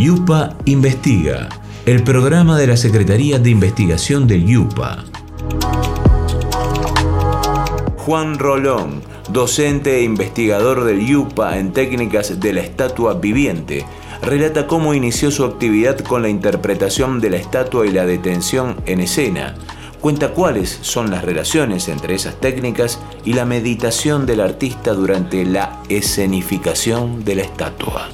Yupa Investiga, el programa de la Secretaría de Investigación del Yupa. Juan Rolón, docente e investigador del Yupa en técnicas de la estatua viviente, relata cómo inició su actividad con la interpretación de la estatua y la detención en escena. Cuenta cuáles son las relaciones entre esas técnicas y la meditación del artista durante la escenificación de la estatua.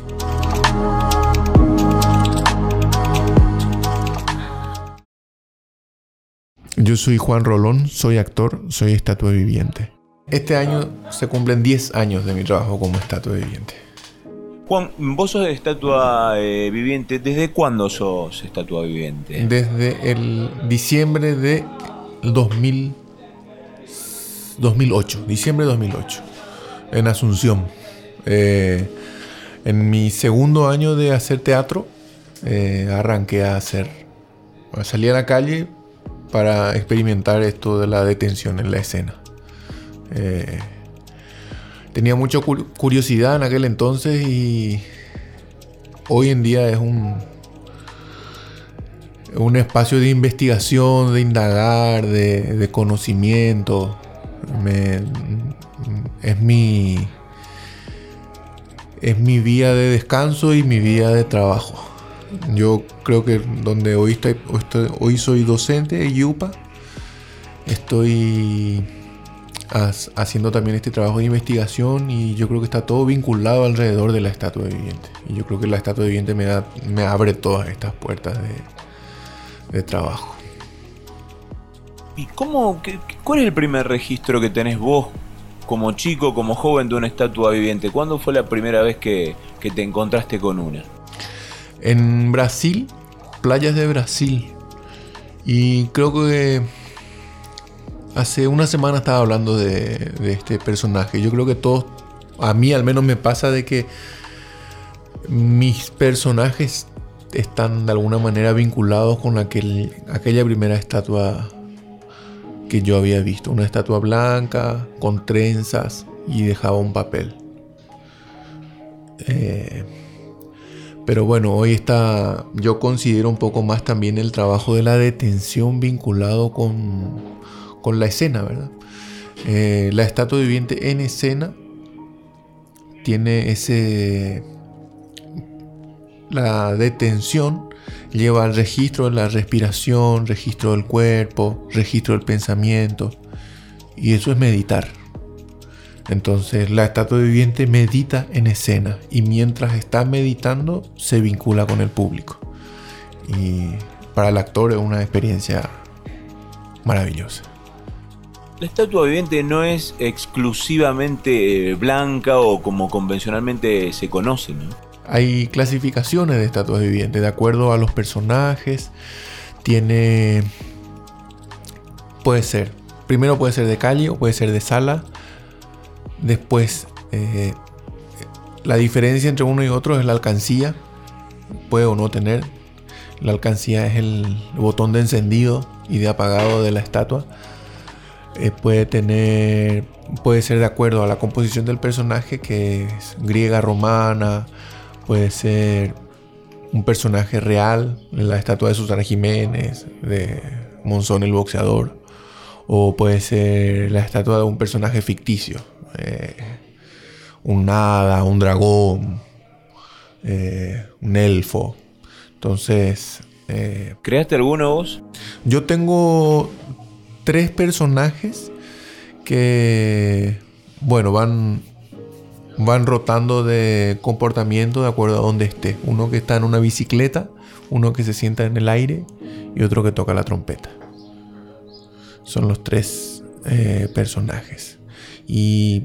Yo soy Juan Rolón, soy actor, soy estatua viviente. Este año se cumplen 10 años de mi trabajo como estatua viviente. Juan, vos sos de estatua eh, viviente. ¿Desde cuándo sos estatua viviente? Desde el diciembre de 2000, 2008. Diciembre de 2008. En Asunción. Eh, en mi segundo año de hacer teatro, eh, arranqué a hacer. Salí a la calle para experimentar esto de la detención en la escena. Tenía mucha curiosidad en aquel entonces y hoy en día es un, un espacio de investigación, de indagar, de, conocimiento. es mi es mi vía de descanso y mi vía de trabajo. Yo creo que donde hoy, estoy, hoy soy docente de Yupa, estoy haciendo también este trabajo de investigación y yo creo que está todo vinculado alrededor de la estatua viviente. Y yo creo que la estatua viviente me, da, me abre todas estas puertas de, trabajo. ¿Y cómo, cuál es el primer registro que tenés vos como chico, como joven de una estatua viviente? ¿Cuándo fue la primera vez que te encontraste con una? En Brasil, playas de Brasil. Y creo que Hace una semana estaba hablando de, este personaje. Yo creo que todos, a mí al menos me pasa de que mis personajes están de alguna manera vinculados con aquel, aquella primera estatua que yo había visto. Una estatua blanca, con trenzas y dejaba un papel. Eh, pero bueno, hoy está, yo considero un poco más también el trabajo de la detención vinculado con con la escena, ¿verdad? Eh, la estatua viviente en escena tiene ese... La detención lleva al registro de la respiración, registro del cuerpo, registro del pensamiento. Y eso es meditar. Entonces la estatua viviente medita en escena y mientras está meditando se vincula con el público. Y para el actor es una experiencia maravillosa. La estatua viviente no es exclusivamente eh, blanca o como convencionalmente se conoce, ¿no? Hay clasificaciones de estatuas vivientes de acuerdo a los personajes. Tiene. Puede ser. Primero puede ser de calle o puede ser de sala. Después, eh, la diferencia entre uno y otro es la alcancía. Puede o no tener. La alcancía es el botón de encendido y de apagado de la estatua. Eh, puede tener, puede ser de acuerdo a la composición del personaje, que es griega, romana, puede ser un personaje real, la estatua de Susana Jiménez, de Monzón el boxeador, o puede ser la estatua de un personaje ficticio, eh, un hada, un dragón, eh, un elfo. Entonces... ¿Creaste alguno vos? Yo tengo tres personajes que, bueno, van, van rotando de comportamiento de acuerdo a donde esté. Uno que está en una bicicleta, uno que se sienta en el aire y otro que toca la trompeta. Son los tres eh, personajes. Y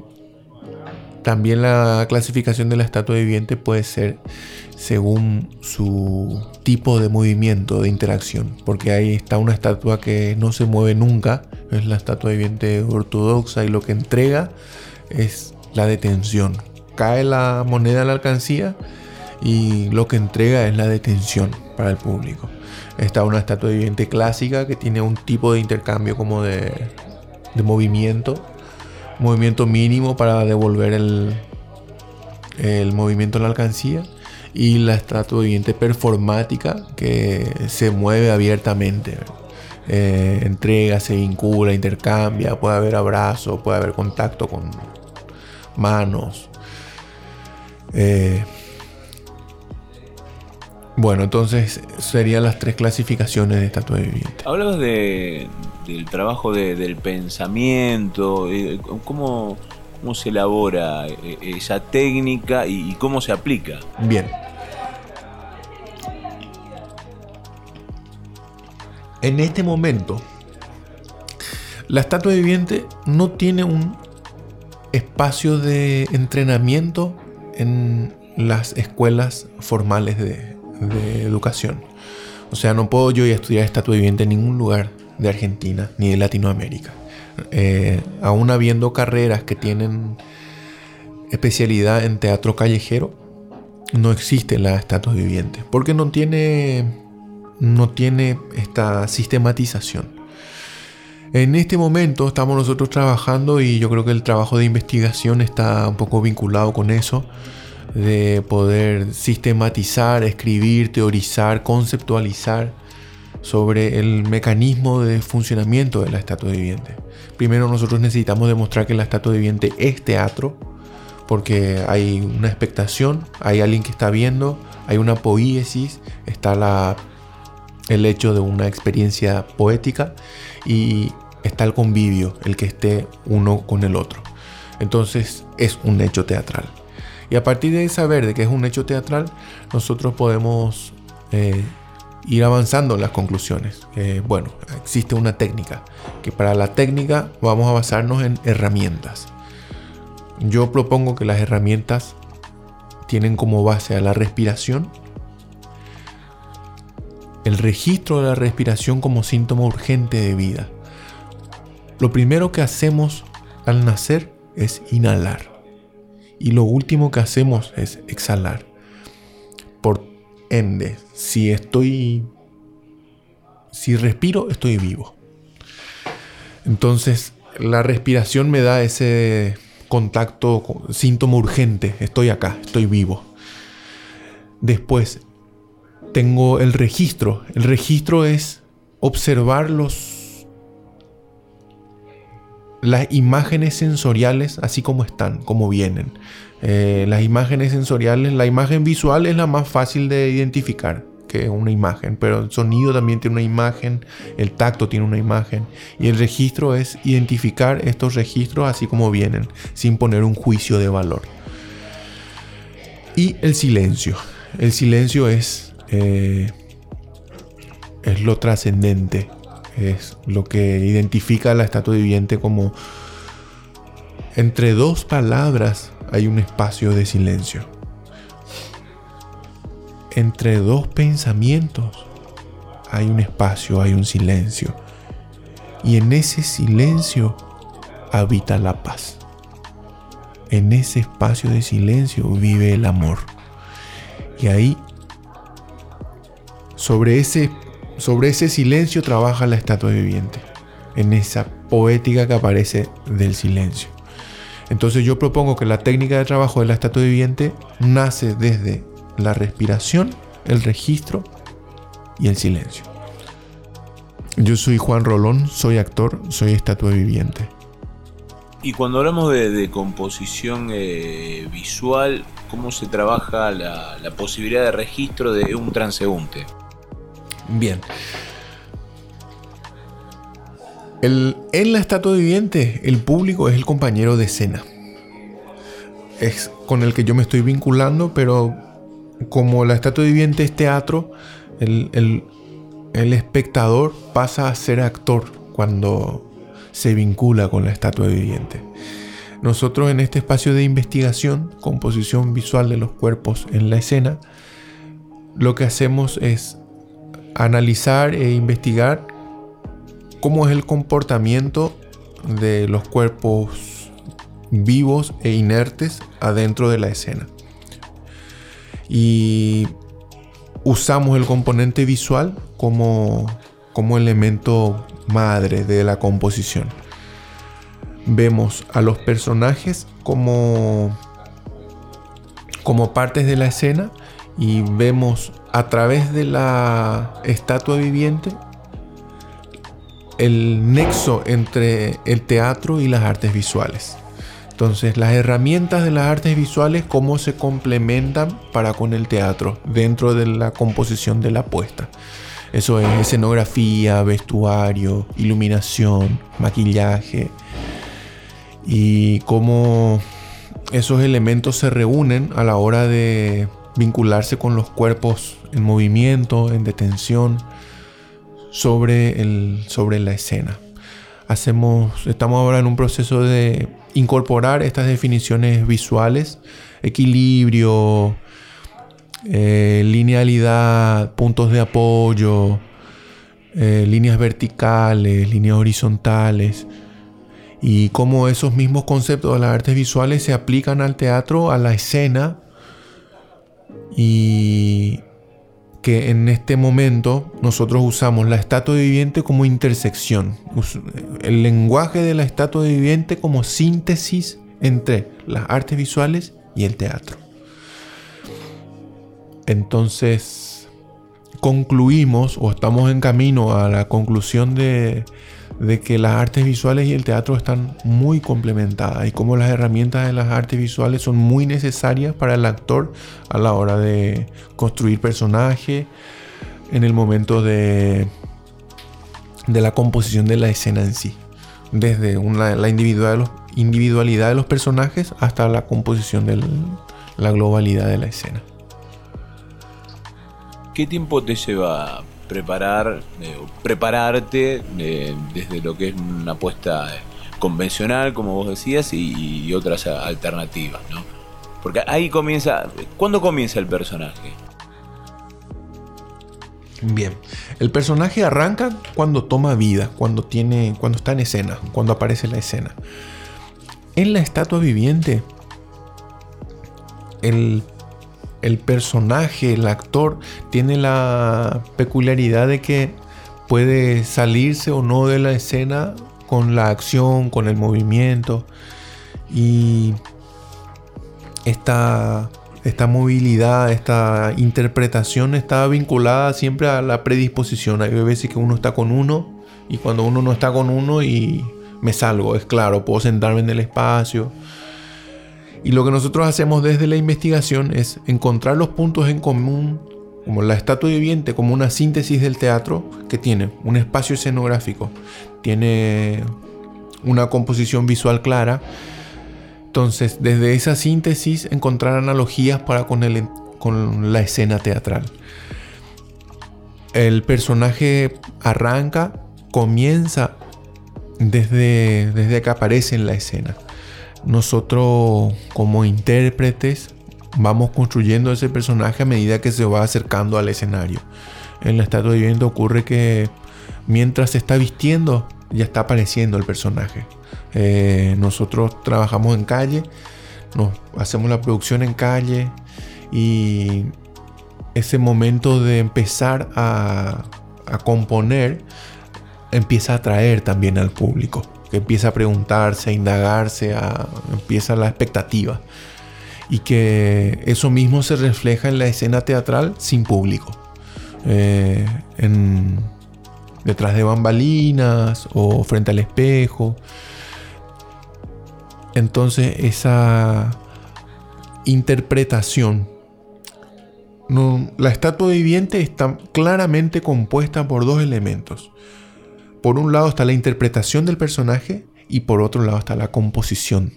también la clasificación de la estatua viviente puede ser según su tipo de movimiento, de interacción. Porque ahí está una estatua que no se mueve nunca, es la estatua viviente ortodoxa y lo que entrega es la detención. Cae la moneda en la alcancía y lo que entrega es la detención para el público. Está una estatua viviente clásica que tiene un tipo de intercambio como de, de movimiento, movimiento mínimo para devolver el, el movimiento en la alcancía y la estatua viviente performática que se mueve abiertamente. Eh, entrega, se vincula, intercambia, puede haber abrazo, puede haber contacto con manos. Eh, bueno, entonces serían las tres clasificaciones de estatua viviente. Hablabas de, del trabajo del pensamiento, eh, ¿cómo, ¿cómo, se elabora esa técnica y cómo se aplica? Bien, en este momento, la estatua viviente no tiene un espacio de entrenamiento en las escuelas formales de, educación. O sea, no puedo yo ir a estudiar estatua viviente en ningún lugar de Argentina ni de Latinoamérica. Eh, aún habiendo carreras que tienen especialidad en teatro callejero, no existe la estatua viviente. Porque no tiene no tiene esta sistematización. En este momento estamos nosotros trabajando y yo creo que el trabajo de investigación está un poco vinculado con eso, de poder sistematizar, escribir, teorizar, conceptualizar sobre el mecanismo de funcionamiento de la estatua viviente. Primero nosotros necesitamos demostrar que la estatua viviente es teatro, porque hay una expectación, hay alguien que está viendo, hay una poiesis, está el hecho de una experiencia poética y está el convivio, el que esté uno con el otro. Entonces es un hecho teatral. Y a partir de saber de que es un hecho teatral, nosotros podemos eh, ir avanzando en las conclusiones. bueno, existe una técnica, que para la técnica vamos a basarnos en herramientas. Yo propongo que las herramientas tienen como base a la respiración el registro de la respiración como síntoma urgente de vida. Lo primero que hacemos al nacer es inhalar y lo último que hacemos es exhalar. Si estoy si respiro, estoy vivo. Entonces, la respiración me da ese contacto, síntoma urgente, estoy acá, estoy vivo. Después, tengo el registro. El registro es observar los, las imágenes sensoriales así como están, como vienen. Eh, las imágenes sensoriales, la imagen visual es la más fácil de identificar que una imagen, pero el sonido también tiene una imagen, el tacto tiene una imagen y el registro es identificar estos registros así como vienen, sin poner un juicio de valor. Y el silencio. El silencio es eh, es lo trascendente, es lo que identifica a la estatua viviente como entre dos palabras hay un espacio de silencio. Entre dos pensamientos hay un espacio, hay un silencio. Y en ese silencio habita la paz. En ese espacio de silencio vive el amor. Y ahí sobre ese, sobre ese silencio trabaja la estatua viviente, en esa poética que aparece del silencio. Entonces yo propongo que la técnica de trabajo de la estatua viviente nace desde la respiración, el registro y el silencio. Yo soy Juan Rolón, soy actor, soy estatua viviente. Y cuando hablamos de, composición eh, visual, ¿cómo se trabaja la, la posibilidad de registro de un transeúnte? Bien. en la estatua viviente, el público es el compañero de escena. Es con el que yo me estoy vinculando, pero como la estatua viviente es teatro, el, el espectador pasa a ser actor cuando se vincula con la estatua viviente. Nosotros en este espacio de investigación, composición visual de los cuerpos en la escena, lo que hacemos es analizar e investigar cómo es el comportamiento de los cuerpos vivos e inertes adentro de la escena. Y usamos el componente visual como, como elemento madre de la composición. Vemos a los personajes como, como partes de la escena y vemos a través de la estatua viviente el nexo entre el teatro y las artes visuales. Entonces, las herramientas de las artes visuales, cómo se complementan para con el teatro dentro de la composición de la puesta. Eso es escenografía, vestuario, iluminación, maquillaje y cómo esos elementos se reúnen a la hora de vincularse con los cuerpos en movimiento, en detención, sobre, el, sobre la escena. Hacemos, estamos ahora en un proceso de incorporar estas definiciones visuales, equilibrio, eh, linealidad, puntos de apoyo, eh, líneas verticales, líneas horizontales, y cómo esos mismos conceptos de las artes visuales se aplican al teatro, a la escena, y que en este momento nosotros usamos la estatua viviente como intersección, el lenguaje de la estatua viviente como síntesis entre las artes visuales y el teatro. Entonces, concluimos o estamos en camino a la conclusión de, de que las artes visuales y el teatro están muy complementadas y como las herramientas de las artes visuales son muy necesarias para el actor a la hora de construir personaje, en el momento de, de la composición de la escena en sí, desde la individualidad de los personajes hasta la composición de la globalidad de la escena. ¿Qué tiempo te lleva preparar, eh, prepararte eh, desde lo que es una apuesta convencional, como vos decías, y, otras alternativas, ¿no? Porque ahí comienza, ¿cuándo comienza el personaje? Bien, el personaje arranca cuando toma vida, cuando tiene, cuando está en escena, cuando aparece la escena. En la estatua viviente, el el personaje, el actor, tiene la peculiaridad de que puede salirse o no de la escena con la acción, con el movimiento. Y esta, esta movilidad, esta interpretación está vinculada siempre a la predisposición. Hay veces que uno está con uno y cuando uno no está con uno y me salgo, es claro, puedo sentarme en el espacio y lo que nosotros hacemos desde la investigación es encontrar los puntos en común, como la estatua viviente, como una síntesis del teatro que tiene un espacio escenográfico, tiene una composición visual clara. Entonces, desde esa síntesis encontrar analogías para con, la escena teatral. El personaje arranca, comienza desde, desde que aparece en la escena nosotros como intérpretes vamos construyendo ese personaje a medida que se va acercando al escenario. En la estatua viviente ocurre que mientras se está vistiendo ya está apareciendo el personaje. Eh, nosotros trabajamos en calle, nos hacemos la producción en calle y ese momento de empezar a, a componer empieza a atraer también al público que empieza a preguntarse, a indagarse, a, empieza la expectativa. Y que eso mismo se refleja en la escena teatral sin público. Eh, detrás de bambalinas o frente al espejo. Entonces esa interpretación. la estatua viviente está claramente compuesta por dos elementos por un lado está la interpretación del personaje y por otro lado está la composición.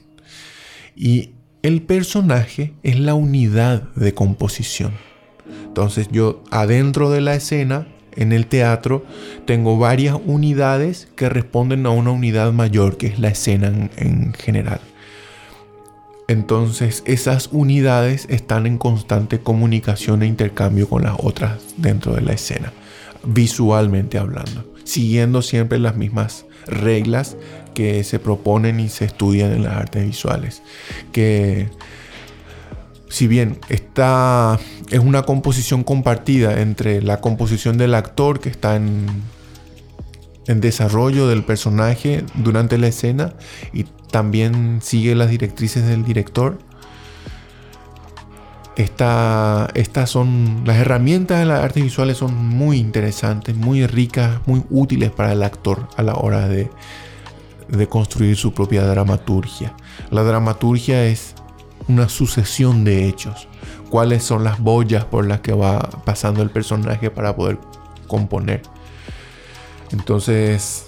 Y el personaje es la unidad de composición. Entonces yo adentro de la escena, en el teatro, tengo varias unidades que responden a una unidad mayor, que es la escena en, en general. Entonces esas unidades están en constante comunicación e intercambio con las otras dentro de la escena, visualmente hablando siguiendo siempre las mismas reglas que se proponen y se estudian en las artes visuales. Que si bien esta es una composición compartida entre la composición del actor que está en, en desarrollo del personaje durante la escena y también sigue las directrices del director, estas son las herramientas de las artes visuales son muy interesantes, muy ricas, muy útiles para el actor a la hora de, de construir su propia dramaturgia. La dramaturgia es una sucesión de hechos. Cuáles son las boyas por las que va pasando el personaje para poder componer. Entonces,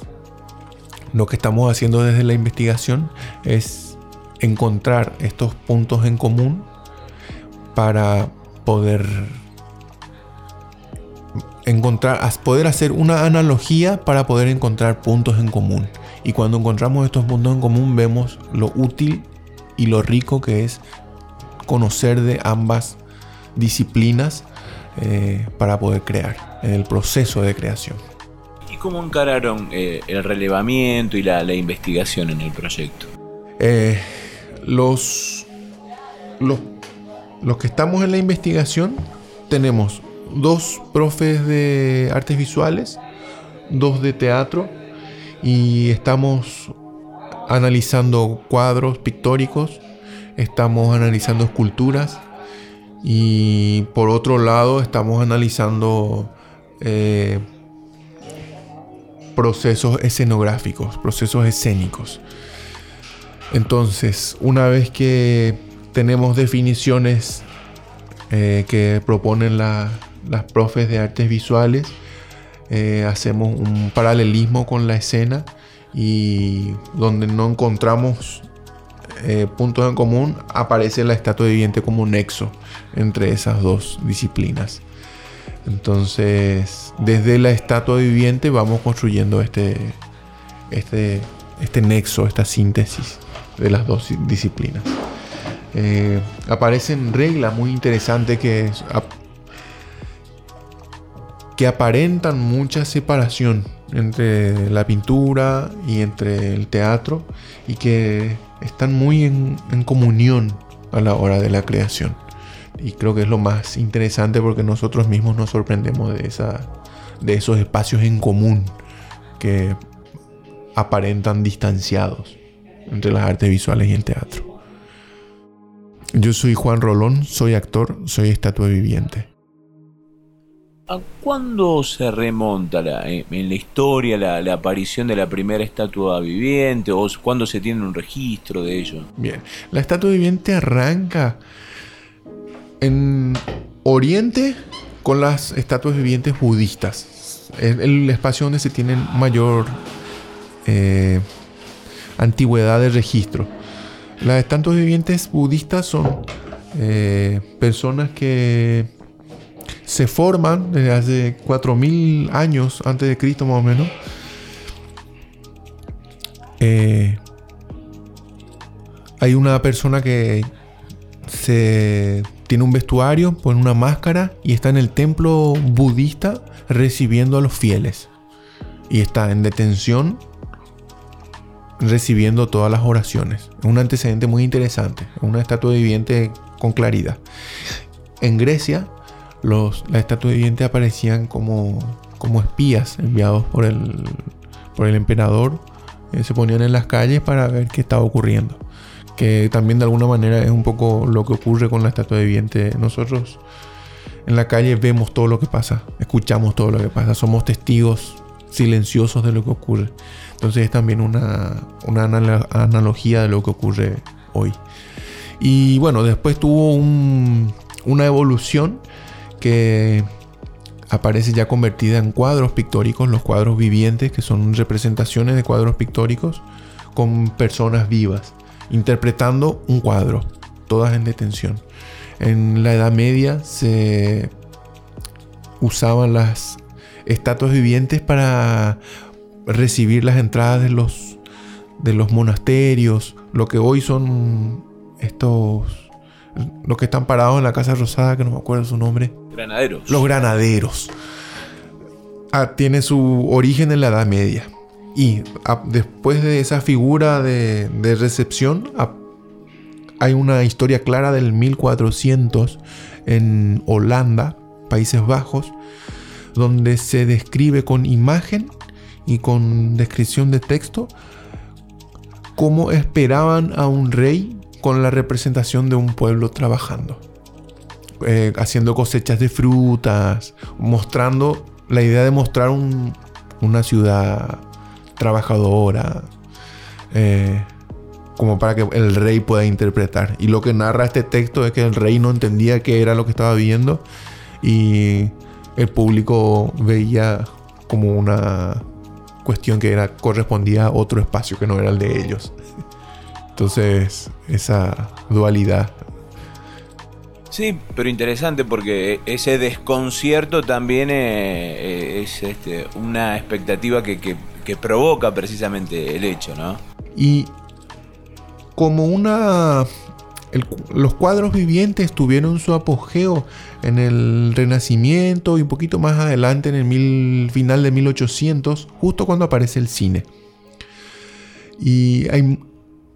lo que estamos haciendo desde la investigación es encontrar estos puntos en común para poder encontrar, poder hacer una analogía para poder encontrar puntos en común. Y cuando encontramos estos puntos en común vemos lo útil y lo rico que es conocer de ambas disciplinas eh, para poder crear, en el proceso de creación. ¿Y cómo encararon eh, el relevamiento y la, investigación en el proyecto? Eh, los, los, los que estamos en la investigación tenemos dos profes de artes visuales, dos de teatro y estamos analizando cuadros pictóricos, estamos analizando esculturas y por otro lado estamos analizando eh, procesos escenográficos, procesos escénicos. Entonces, una vez que tenemos definiciones eh, que proponen las profes de artes visuales, eh, hacemos un paralelismo con la escena y donde no encontramos eh, puntos en común, aparece la estatua viviente como un nexo entre esas dos disciplinas. Entonces, desde la estatua viviente vamos construyendo este, este, este nexo, esta síntesis de las dos disciplinas. Eh, aparecen reglas muy interesantes que, que aparentan mucha separación entre la pintura y entre el teatro y que están muy en, comunión a la hora de la creación. Y creo que es lo más interesante porque nosotros mismos nos sorprendemos de, esa, de esos espacios en común que aparentan distanciados entre las artes visuales y el teatro. Yo soy Juan Rolón, soy actor, soy estatua viviente. ¿A cuándo se remonta eh, en la historia la, aparición de la primera estatua viviente o cuándo se tiene un registro de ello? Bien, la estatua viviente arranca en Oriente con las estatuas vivientes budistas. Es el espacio donde se tiene mayor eh, antigüedad de registro. Las estatuas vivientes budistas son eh, personas que se forman desde hace 4.000 años antes de Cristo más o menos. Eh, hay una persona que se tiene un vestuario, pone una máscara y está en el templo budista recibiendo a los fieles. Y está en detención recibiendo todas las oraciones. Es un antecedente muy interesante, una estatua viviente con claridad. En Grecia los, las estatuas vivientes aparecían como, como espías enviados por el, por el emperador. Eh, se ponían en las calles para ver qué estaba ocurriendo. Que también de alguna manera es un poco lo que ocurre con la estatua viviente. Nosotros en la calle vemos todo lo que pasa, escuchamos todo lo que pasa, somos testigos silenciosos de lo que ocurre. Entonces es también una, una analogía de lo que ocurre hoy. Y bueno, después tuvo una evolución que aparece ya convertida en cuadros pictóricos, los cuadros vivientes, que son representaciones de cuadros pictóricos con personas vivas, interpretando un cuadro, todas en detención. En la Edad Media se usaban las estatuas vivientes para recibir las entradas de los, de los monasterios, lo que hoy son estos los que están parados en la Casa Rosada, que no me acuerdo su nombre. Granaderos. Los granaderos. Ah, tiene su origen en la Edad Media. Y ah, después de esa figura de, recepción, ah, hay una historia clara del 1400 en Holanda, Países Bajos, donde se describe con imagen y con descripción de texto cómo esperaban a un rey con la representación de un pueblo trabajando. eh, haciendo cosechas de frutas, mostrando la idea de mostrar una ciudad trabajadora, eh, como para que el rey pueda interpretar. Y lo que narra este texto es que el rey no entendía qué era lo que estaba viendo y el público veía como una cuestión que era, correspondía a otro espacio que no era el de ellos. Entonces, esa dualidad. Sí, pero interesante porque ese desconcierto también eh, es, este, una expectativa que, que provoca precisamente el hecho, ¿no? Y como una... los cuadros vivientes tuvieron su apogeo en el Renacimiento y un poquito más adelante en el final de 1800, justo cuando aparece el cine. Y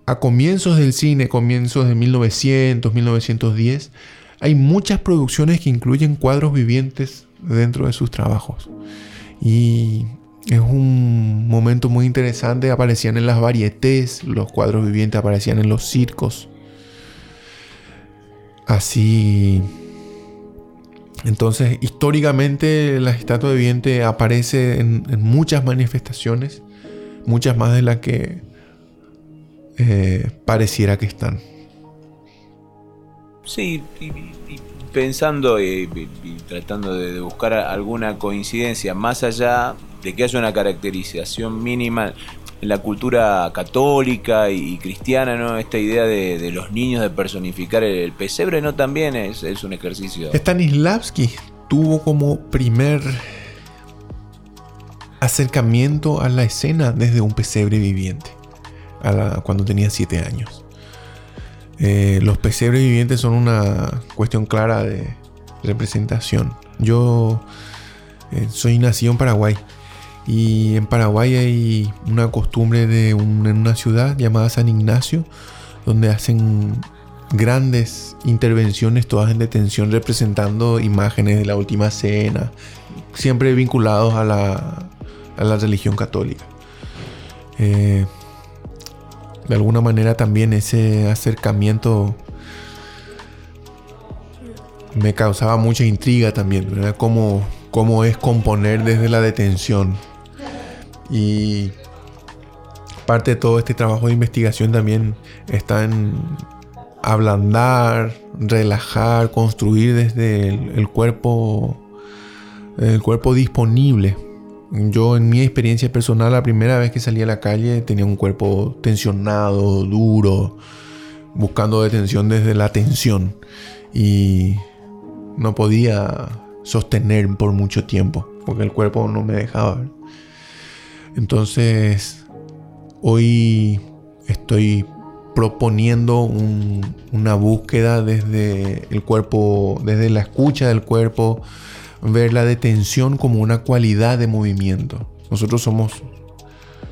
a comienzos del cine, comienzos de 1900, 1910, hay muchas producciones que incluyen cuadros vivientes dentro de sus trabajos. Y es un momento muy interesante. Aparecían en las varietés, los cuadros vivientes aparecían en los circos. Así. Entonces, históricamente, la estatua viviente aparece en, muchas manifestaciones, muchas más de las que eh, pareciera que están. Sí, pensando y, tratando de, buscar alguna coincidencia, más allá de que haya una caracterización mínima en la cultura católica y, cristiana, ¿no? Esta idea de, los niños de personificar el, pesebre, ¿no? También es, un ejercicio. Stanislavski tuvo como primer acercamiento a la escena desde un pesebre viviente, cuando tenía siete años. Eh, los pesebres vivientes son una cuestión clara de representación. Yo eh, soy nacido en Paraguay y en Paraguay hay una costumbre de en una ciudad llamada San Ignacio donde hacen grandes intervenciones todas en detención representando imágenes de la última cena, siempre vinculados a la, a la religión católica. Eh, de alguna manera también ese acercamiento me causaba mucha intriga también, ¿verdad? Cómo, cómo es componer desde la detención. Y parte de todo este trabajo de investigación también está en ablandar, relajar, construir desde el, cuerpo, el cuerpo disponible yo en mi experiencia personal, la primera vez que salí a la calle tenía un cuerpo tensionado, duro, buscando detención desde la tensión y no podía sostener por mucho tiempo porque el cuerpo no me dejaba. Entonces, hoy estoy proponiendo una búsqueda desde el cuerpo, desde la escucha del cuerpo, ver la detención como una cualidad de movimiento. Nosotros somos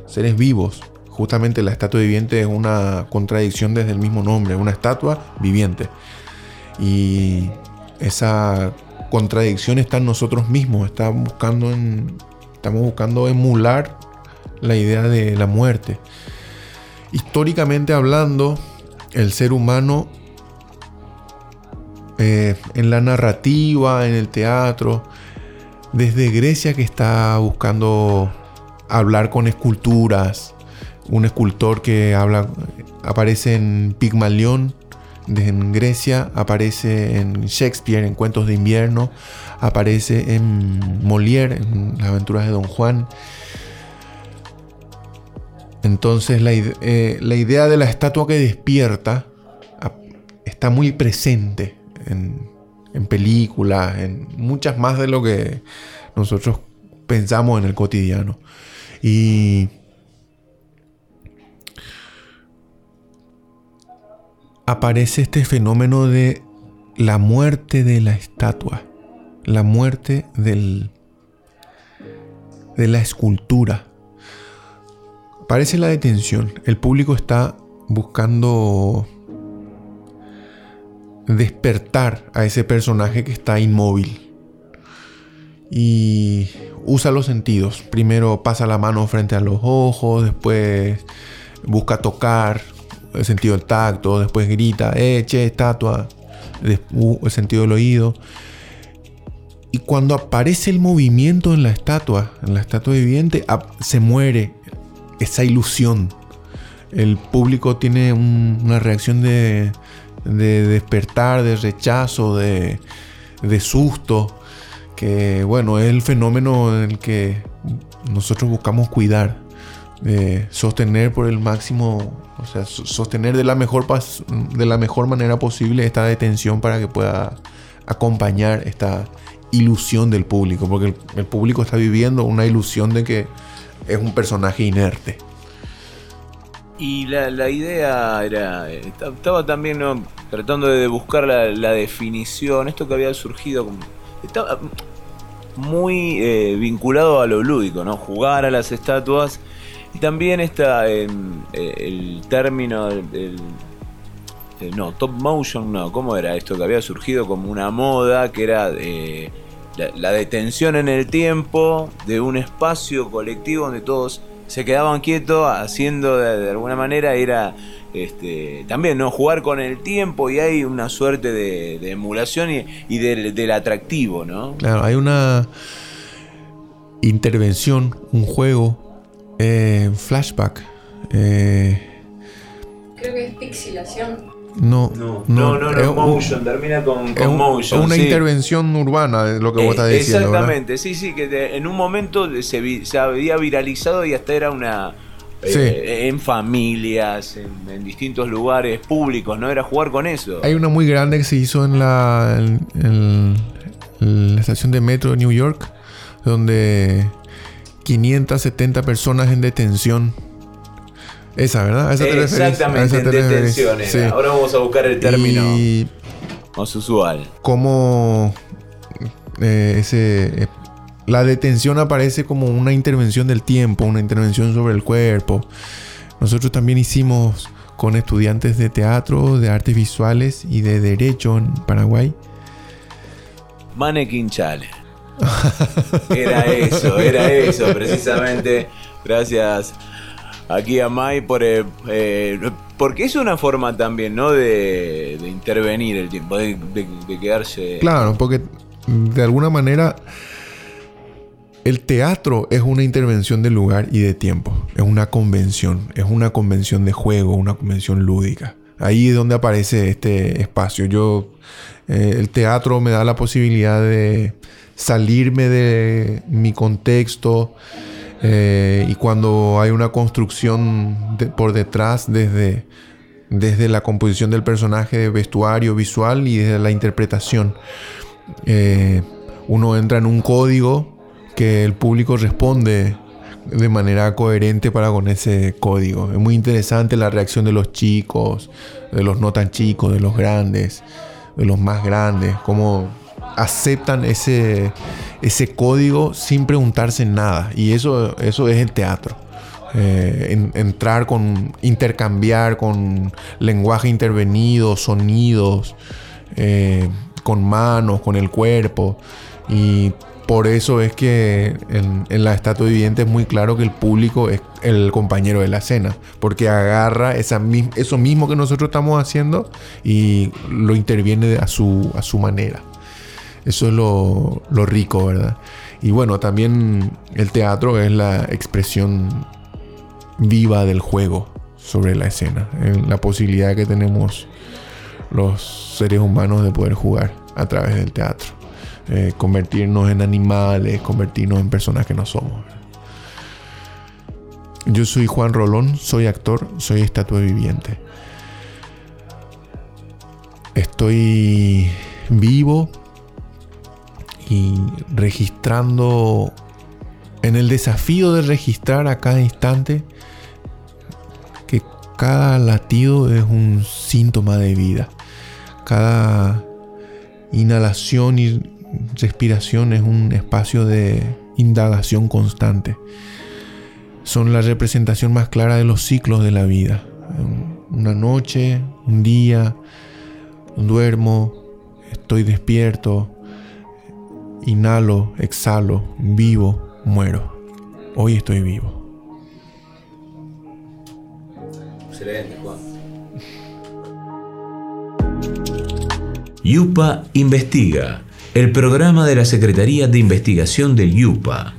seres vivos. Justamente la estatua viviente es una contradicción desde el mismo nombre, una estatua viviente. Y esa contradicción está en nosotros mismos, está buscando estamos buscando emular la idea de la muerte. Históricamente hablando, el ser humano eh, en la narrativa, en el teatro, desde Grecia que está buscando hablar con esculturas, un escultor que habla, aparece en Pigmalión en Grecia, aparece en Shakespeare en Cuentos de Invierno, aparece en Molière en Las aventuras de Don Juan. Entonces la, eh, la idea de la estatua que despierta está muy presente en, películas, en muchas más de lo que nosotros pensamos en el cotidiano. Y aparece este fenómeno de la muerte de la estatua, la muerte del, de la escultura. Aparece la detención, el público está buscando despertar a ese personaje que está inmóvil. Y usa los sentidos. Primero pasa la mano frente a los ojos, después busca tocar, el sentido del tacto, después grita, eh, che, estatua. el sentido del oído. Y cuando aparece el movimiento en la estatua, en la estatua viviente, se muere esa ilusión. El público tiene una reacción de, despertar, de rechazo, de, susto, que bueno, es el fenómeno en el que nosotros buscamos cuidar, sostener por el máximo, o sea, sostener de la mejor, de la mejor manera posible esta detención para que pueda acompañar esta ilusión del público, porque el, público está viviendo una ilusión de que es un personaje inerte. Y la, idea era, estaba también tratando de buscar la, definición, esto que había surgido, estaba muy eh, vinculado a lo lúdico, ¿no? Jugar a las estatuas. Y también está eh, el término, no, top motion, no, ¿cómo era esto? Que había surgido como una moda, que era eh, la, detención en el tiempo de un espacio colectivo donde todos se quedaban quietos haciendo de, alguna manera era este, también no jugar con el tiempo y hay una suerte de, emulación y, del, atractivo, ¿no? Claro, hay una intervención, un juego, eh, flashback. Eh, Creo que es pixilación. No, no, no, no, motion, termina con, con motion. Una intervención urbana, de lo que vos estás diciendo. Exactamente, sí, sí, que en un momento se, se, había viralizado y hasta era una. Eh, en familias, en, distintos lugares públicos, ¿no? Era jugar con eso. Hay una muy grande que se hizo en la, en la estación de metro de New York, donde 570 personas en detención esa, ¿verdad? Esa Exactamente, detenciones. Ahora vamos a buscar el término más usual. Cómo eh, ese, eh, la detención aparece como una intervención del tiempo, una intervención sobre el cuerpo. Nosotros también hicimos con estudiantes de teatro, de artes visuales y de derecho en Paraguay. Mannequin Challenge. era eso, era eso, precisamente. Gracias aquí a Mai por, eh, eh, porque es una forma también, ¿no? De, intervenir el tiempo, de, quedarse. Claro, porque de alguna manera el teatro es una intervención de lugar y de tiempo. Es una convención, es una convención de juego, una convención lúdica. Ahí es donde aparece este espacio. Yo, eh, el teatro me da la posibilidad de salirme de mi contexto eh, y cuando hay una construcción por detrás desde, desde la composición del personaje, vestuario, visual y desde la interpretación, eh, uno entra en un código que el público responde de manera coherente para con ese código. Es muy interesante la reacción de los chicos, de los no tan chicos, de los grandes, de los más grandes, cómo aceptan ese, ese código sin preguntarse nada. Y eso, eso es el teatro. Eh, entrar con, intercambiar con lenguaje intervenido, sonidos, eh, con manos, con el cuerpo. Y por eso es que en, la estatua viviente es muy claro que el público es el compañero de la escena, porque agarra esa, eso mismo que nosotros estamos haciendo y lo interviene a su, a su manera. Eso es lo, rico, ¿verdad? Y bueno, también el teatro es la expresión viva del juego sobre la escena, la posibilidad que tenemos los seres humanos de poder jugar a través del teatro, eh, convertirnos en animales, convertirnos en personas que no somos. Yo soy Juan Rolón, soy actor, soy estatua viviente. Estoy vivo y registrando en el desafío de registrar a cada instante que cada latido es un síntoma de vida. Cada inhalación y respiración es un espacio de indagación constante. Son la representación más clara de los ciclos de la vida. Una noche, un día, duermo, estoy despierto, Inhalo, exhalo, vivo, muero. Hoy estoy vivo. Excelente, Juan. Yupa Investiga, el programa de la Secretaría de Investigación del Yupa.